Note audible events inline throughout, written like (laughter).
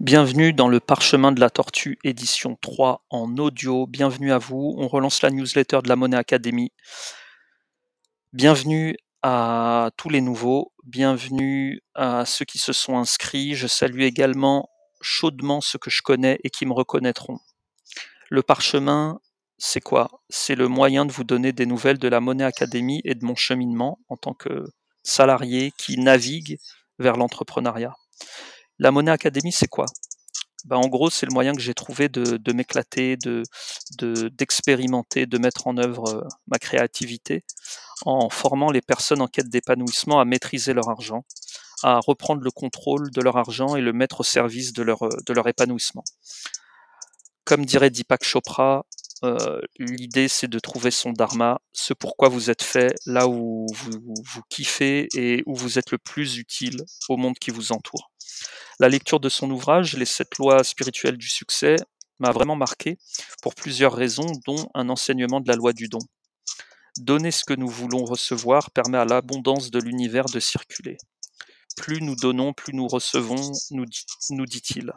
Bienvenue dans le Parchemin de la Tortue, édition 3 en audio. Bienvenue à vous. On relance la newsletter de la Monnaie Academy. Bienvenue à tous les nouveaux. Bienvenue à ceux qui se sont inscrits. Je salue également chaudement ceux que je connais et qui me reconnaîtront. Le Parchemin, c'est quoi? C'est le moyen de vous donner des nouvelles de la Monnaie Academy et de mon cheminement en tant que salarié qui navigue vers l'entrepreneuriat. La Monnaie Academy, c'est quoi? Bah, En gros, c'est le moyen que j'ai trouvé de, m'éclater, de, d'expérimenter, de, mettre en œuvre euh, ma créativité en formant les personnes en quête d'épanouissement à maîtriser leur argent, à reprendre le contrôle de leur argent et le mettre au service de leur, leur épanouissement. Comme dirait Deepak Chopra, euh, l'idée c'est de trouver son dharma, ce pourquoi vous êtes fait, là où vous, vous kiffez et où vous êtes le plus utile au monde qui vous entoure. La lecture de son ouvrage, Les sept lois spirituelles du succès, m'a vraiment marqué pour plusieurs raisons, dont un enseignement de la loi du don. Donner ce que nous voulons recevoir permet à l'abondance de l'univers de circuler. Plus nous donnons, plus nous recevons, nous, dit-il.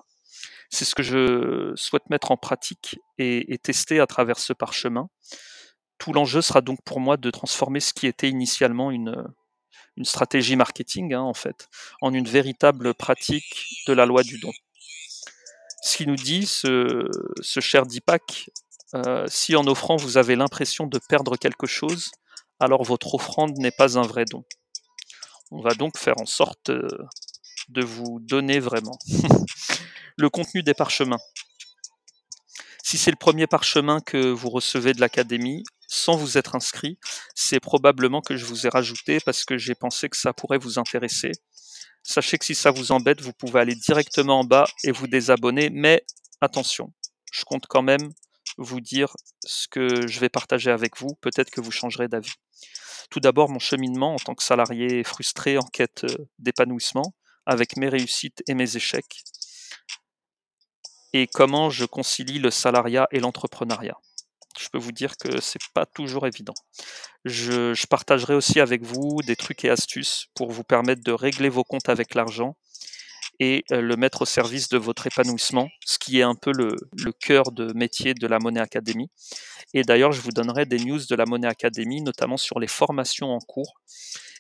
C'est ce que je souhaite mettre en pratique et, tester à travers ce parchemin. Tout l'enjeu sera donc pour moi de transformer ce qui était initialement une, une stratégie marketing, hein, en fait, en une véritable pratique de la loi du don. Ce qui nous dit ce, cher Deepak, euh, si en offrant vous avez l'impression de perdre quelque chose, alors votre offrande n'est pas un vrai don. On va donc faire en sorte euh, de vous donner vraiment. (laughs) le contenu des parchemins. Si c'est le premier parchemin que vous recevez de l'académie, sans vous être inscrit, c'est probablement que je vous ai rajouté parce que j'ai pensé que ça pourrait vous intéresser. Sachez que si ça vous embête, vous pouvez aller directement en bas et vous désabonner, mais attention, je compte quand même vous dire ce que je vais partager avec vous, peut-être que vous changerez d'avis. Tout d'abord, mon cheminement en tant que salarié frustré en quête euh, d'épanouissement, avec mes réussites et mes échecs, et comment je concilie le salariat et l'entrepreneuriat je peux vous dire que c'est pas toujours évident. Je, partagerai aussi avec vous des trucs et astuces pour vous permettre de régler vos comptes avec l'argent et euh, le mettre au service de votre épanouissement, ce qui est un peu le, cœur de métier de la Monnaie Academy. Et d'ailleurs, je vous donnerai des news de la Monnaie Academy, notamment sur les formations en cours.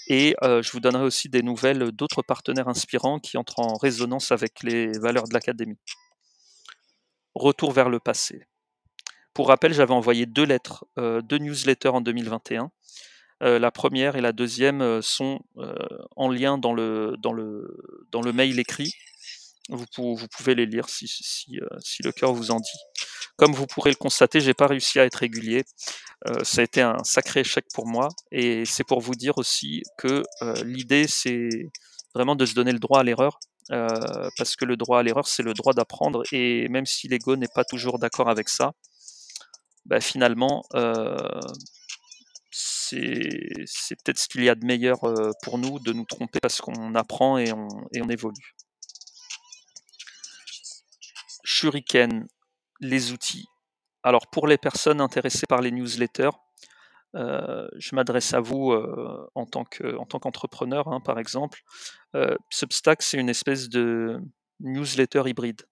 Et euh, je vous donnerai aussi des nouvelles d'autres partenaires inspirants qui entrent en résonance avec les valeurs de l'Académie. Retour vers le passé. Pour rappel, j'avais envoyé deux lettres, euh, deux newsletters en 2021. Euh, la première et la deuxième euh, sont en lien dans le, dans, le, dans le mail écrit. Vous, pouvez les lire si, si, si, le cœur vous en dit. Comme vous pourrez le constater, j'ai pas réussi à être régulier. ça a été un sacré échec pour moi. Et c'est pour vous dire aussi que l'idée, c'est vraiment de se donner le droit à l'erreur. parce que le droit à l'erreur, c'est le droit d'apprendre. Et même si l'ego n'est pas toujours d'accord avec ça, bah, finalement, euh, c'est peut-être ce qu'il y a de meilleur euh, pour nous de nous tromper parce qu'on apprend et on, et on évolue. Shuriken, les outils. Alors pour les personnes intéressées par les newsletters, euh, je m'adresse à vous en tant qu'entrepreneur, hein, par exemple. Substack, c'est une espèce de newsletter hybride.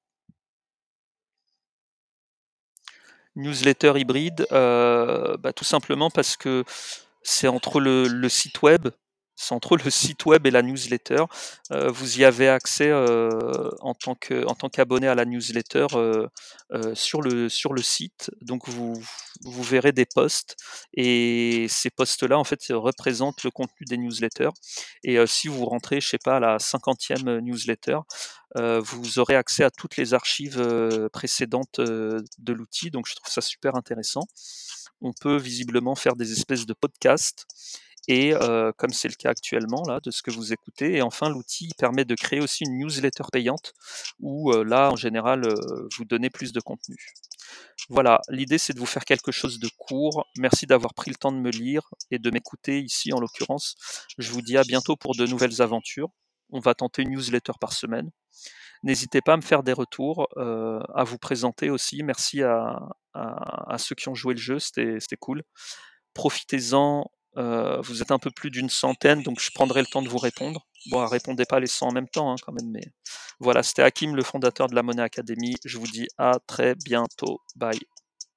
Newsletter hybride euh, bah, Tout simplement parce que c'est entre le, site web, c'est entre le site web et la newsletter. Euh, vous y avez accès euh, en tant qu'abonné à la newsletter sur, le, sur le site. Donc vous, verrez des posts et ces posts-là en fait représentent le contenu des newsletters. Et si vous rentrez, je sais pas, à la cinquantième newsletter, euh, vous aurez accès à toutes les archives euh, précédentes euh, de l'outil, donc je trouve ça super intéressant. On peut visiblement faire des espèces de podcasts et comme c'est le cas actuellement là de ce que vous écoutez et enfin l'outil permet de créer aussi une newsletter payante où là en général vous donnez plus de contenu. Voilà, l'idée c'est de vous faire quelque chose de court. Merci d'avoir pris le temps de me lire et de m'écouter ici en l'occurrence. Je vous dis à bientôt pour de nouvelles aventures. On va tenter une newsletter par semaine. N'hésitez pas à me faire des retours, à vous présenter aussi. Merci à, ceux qui ont joué le jeu, c'était cool. Profitez-en, euh, vous êtes un peu plus d'une centaine, donc je prendrai le temps de vous répondre. Bon, répondez pas les 100 en même temps, hein, quand même, mais Voilà, c'était Hakim, le fondateur de la Monnaie Academy. Je vous dis à très bientôt. Bye.